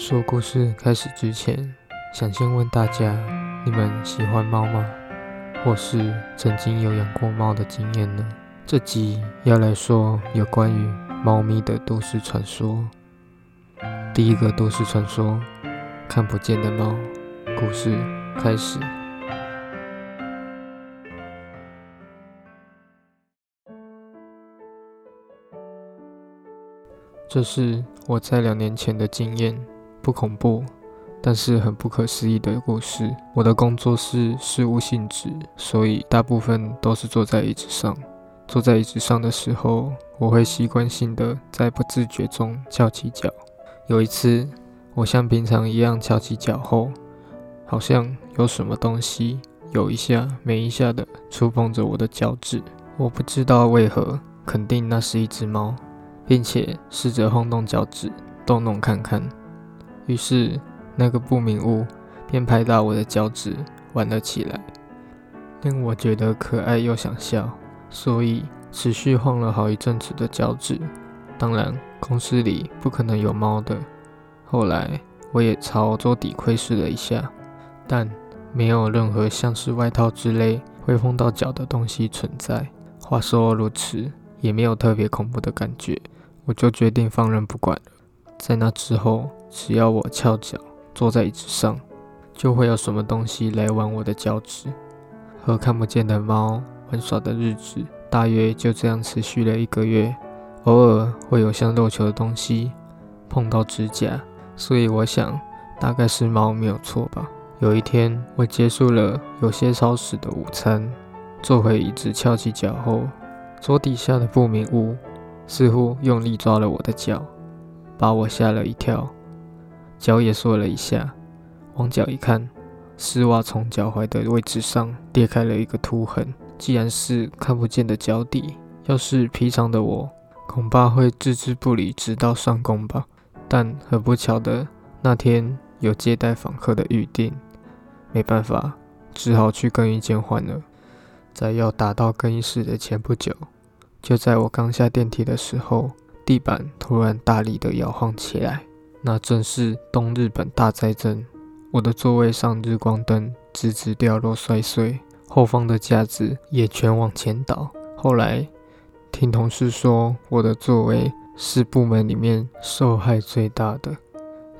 说故事开始之前，想先问大家：你们喜欢猫吗？或是曾经有养过猫的经验呢？这集要来说有关于猫咪的都市传说。第一个都市传说：看不见的猫。故事开始。这是我在两年前的经验，不恐怖，但是很不可思议的故事。我的工作是事务性质，所以大部分都是坐在椅子上。坐在椅子上的时候，我会习惯性的在不自觉中翘起脚。有一次，我像平常一样翘起脚后，好像有什么东西有一下没一下的触碰着我的脚趾。我不知道为何，肯定那是一只猫。并且试着晃动脚趾，动动看看。于是那个不明物便拍打我的脚趾，玩了起来，令我觉得可爱又想笑，所以持续晃了好一阵子的脚趾。当然，公司里不可能有猫的。后来我也朝桌底窥视了一下，但没有任何像是外套之类会碰到脚的东西存在。话说如此，也没有特别恐怖的感觉。我就决定放任不管了。在那之后，只要我翘脚坐在椅子上，就会有什么东西来玩我的脚趾。和看不见的猫玩耍的日子，大约就这样持续了一个月。偶尔会有像肉球的东西碰到指甲，所以我想大概是猫没有错吧。有一天，我结束了有些超时的午餐，坐回椅子翘起脚后，桌底下的不明物。似乎用力抓了我的脚，把我吓了一跳，脚也缩了一下。往脚一看，丝袜从脚踝的位置上裂开了一个凸痕。既然是看不见的脚底，要是平常的我，恐怕会置之不理，直到上工吧。但很不巧的，那天有接待访客的预定，没办法，只好去更衣间换了。在要打到更衣室的前不久。就在我刚下电梯的时候，地板突然大力的摇晃起来，那正是东日本大灾震。我的座位上日光灯直直掉落摔碎，后方的架子也全往前倒。后来听同事说，我的座位是部门里面受害最大的。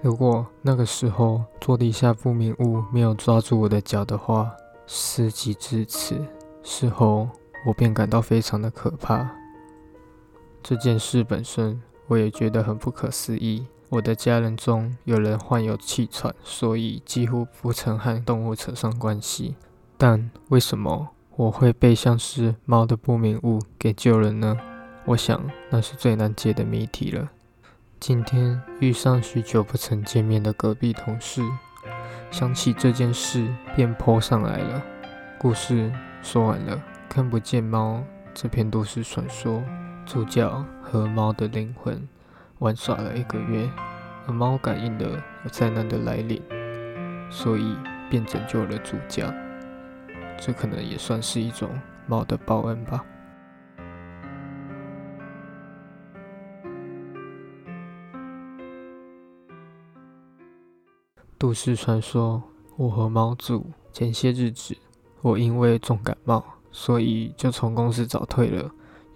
如果那个时候座底下不明物没有抓住我的脚的话，事即至此，事后。我便感到非常的可怕。这件事本身，我也觉得很不可思议。我的家人中有人患有气喘，所以几乎不曾和动物扯上关系。但为什么我会被像是猫的不明物给救了呢？我想那是最难解的谜题了。今天遇上许久不曾见面的隔壁同事，想起这件事便泼上来了。故事说完了。看不见猫这篇都市传说，主角和猫的灵魂玩耍了一个月，而猫感应了灾难的来临，所以便拯救了主角。这可能也算是一种猫的报恩吧。都市传说：我和猫住。前些日子，我因为重感冒。所以就从公司早退了。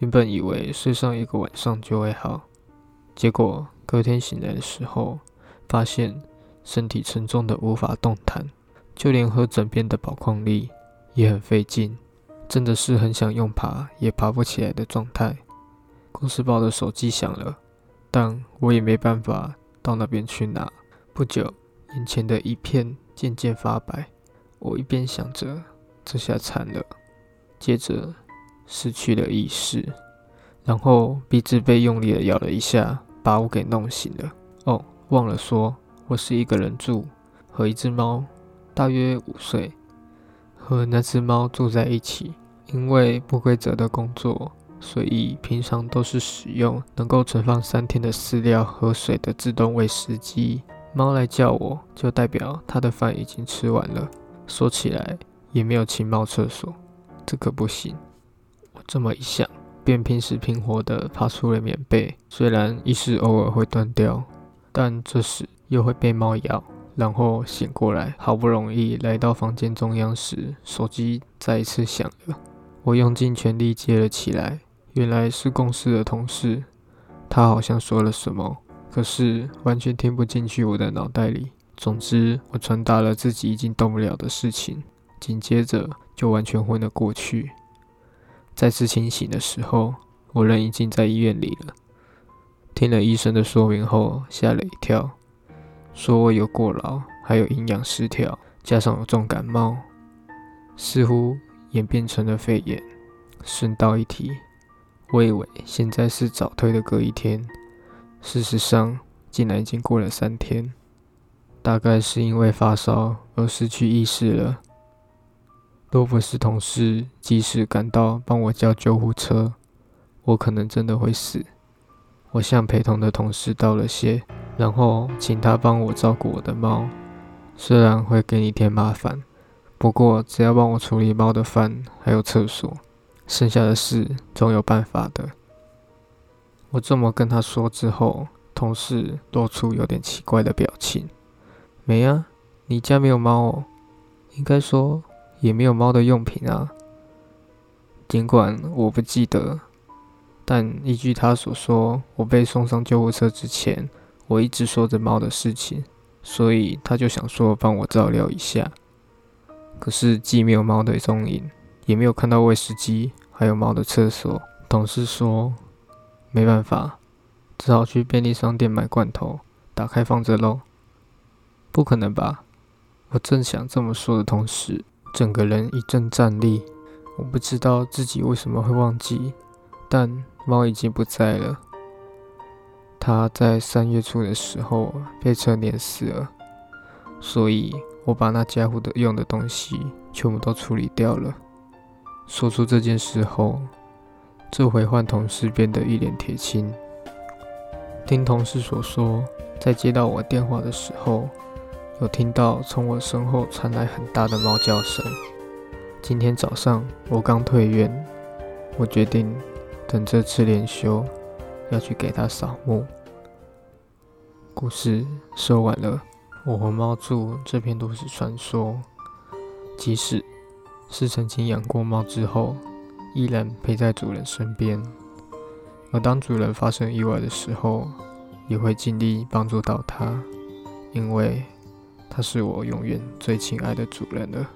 原本以为睡上一个晚上就会好，结果隔天醒来的时候，发现身体沉重的无法动弹，就连喝枕边的宝矿力也很费劲，真的是很想用爬也爬不起来的状态。公司报的手机响了，但我也没办法到那边去拿。不久，眼前的一片渐渐发白，我一边想着，这下惨了。接着失去了意识，然后鼻子被用力的咬了一下，把我给弄醒了。哦，忘了说，我是一个人住，和一只猫，大约五岁，和那只猫住在一起。因为不规则的工作，所以平常都是使用能够存放三天的饲料和水的自动喂食机。猫来叫我，就代表它的饭已经吃完了。说起来，也没有清猫厕所。这可不行！我这么一想，便拼死拼活地爬出了棉被。虽然意识偶尔会断掉，但这时又会被猫咬，然后醒过来。好不容易来到房间中央时，手机再一次响了。我用尽全力接了起来，原来是公司的同事。他好像说了什么，可是完全听不进去我的脑袋里。总之，我传达了自己已经动不了的事情，紧接着就完全昏了过去。再次清醒的时候，我人已经在医院里了。听了医生的说明后，吓了一跳，说我有过劳，还有营养失调，加上有重感冒，似乎演变成了肺炎。顺道一提。我以为现在是早退的隔一天，事实上竟然已经过了三天。大概是因为发烧而失去意识了。若不是同事及时赶到帮我叫救护车，我可能真的会死。我向陪同的同事道了谢，然后请他帮我照顾我的猫。虽然会给你添麻烦，不过只要帮我处理猫的饭还有厕所。剩下的事总有办法的。我这么跟他说之后，同事露出有点奇怪的表情。没啊，你家没有猫哦？应该说也没有猫的用品啊。尽管我不记得，但依据他所说，我被送上救护车之前，我一直说着猫的事情，所以他就想说帮我照料一下。可是既没有猫的踪影。也没有看到喂食机，还有猫的厕所。同事说没办法，只好去便利商店买罐头，打开放着喽。不可能吧？我正想这么说的同时，整个人一阵战栗。我不知道自己为什么会忘记，但猫已经不在了。它在三月初的时候被车碾死了，所以我把那家伙的用的东西全部都处理掉了。说出这件事后，这回换同事变得一脸铁青。听同事所说，在接到我电话的时候，有听到从我身后传来很大的猫叫声。今天早上我刚退院，我决定等这次连休要去给它扫墓。故事说完了，我和猫住这片都市传说，即使。是曾经养过猫之后，依然陪在主人身边。而当主人发生意外的时候，也会尽力帮助到它，因为他是我永远最亲爱的主人了。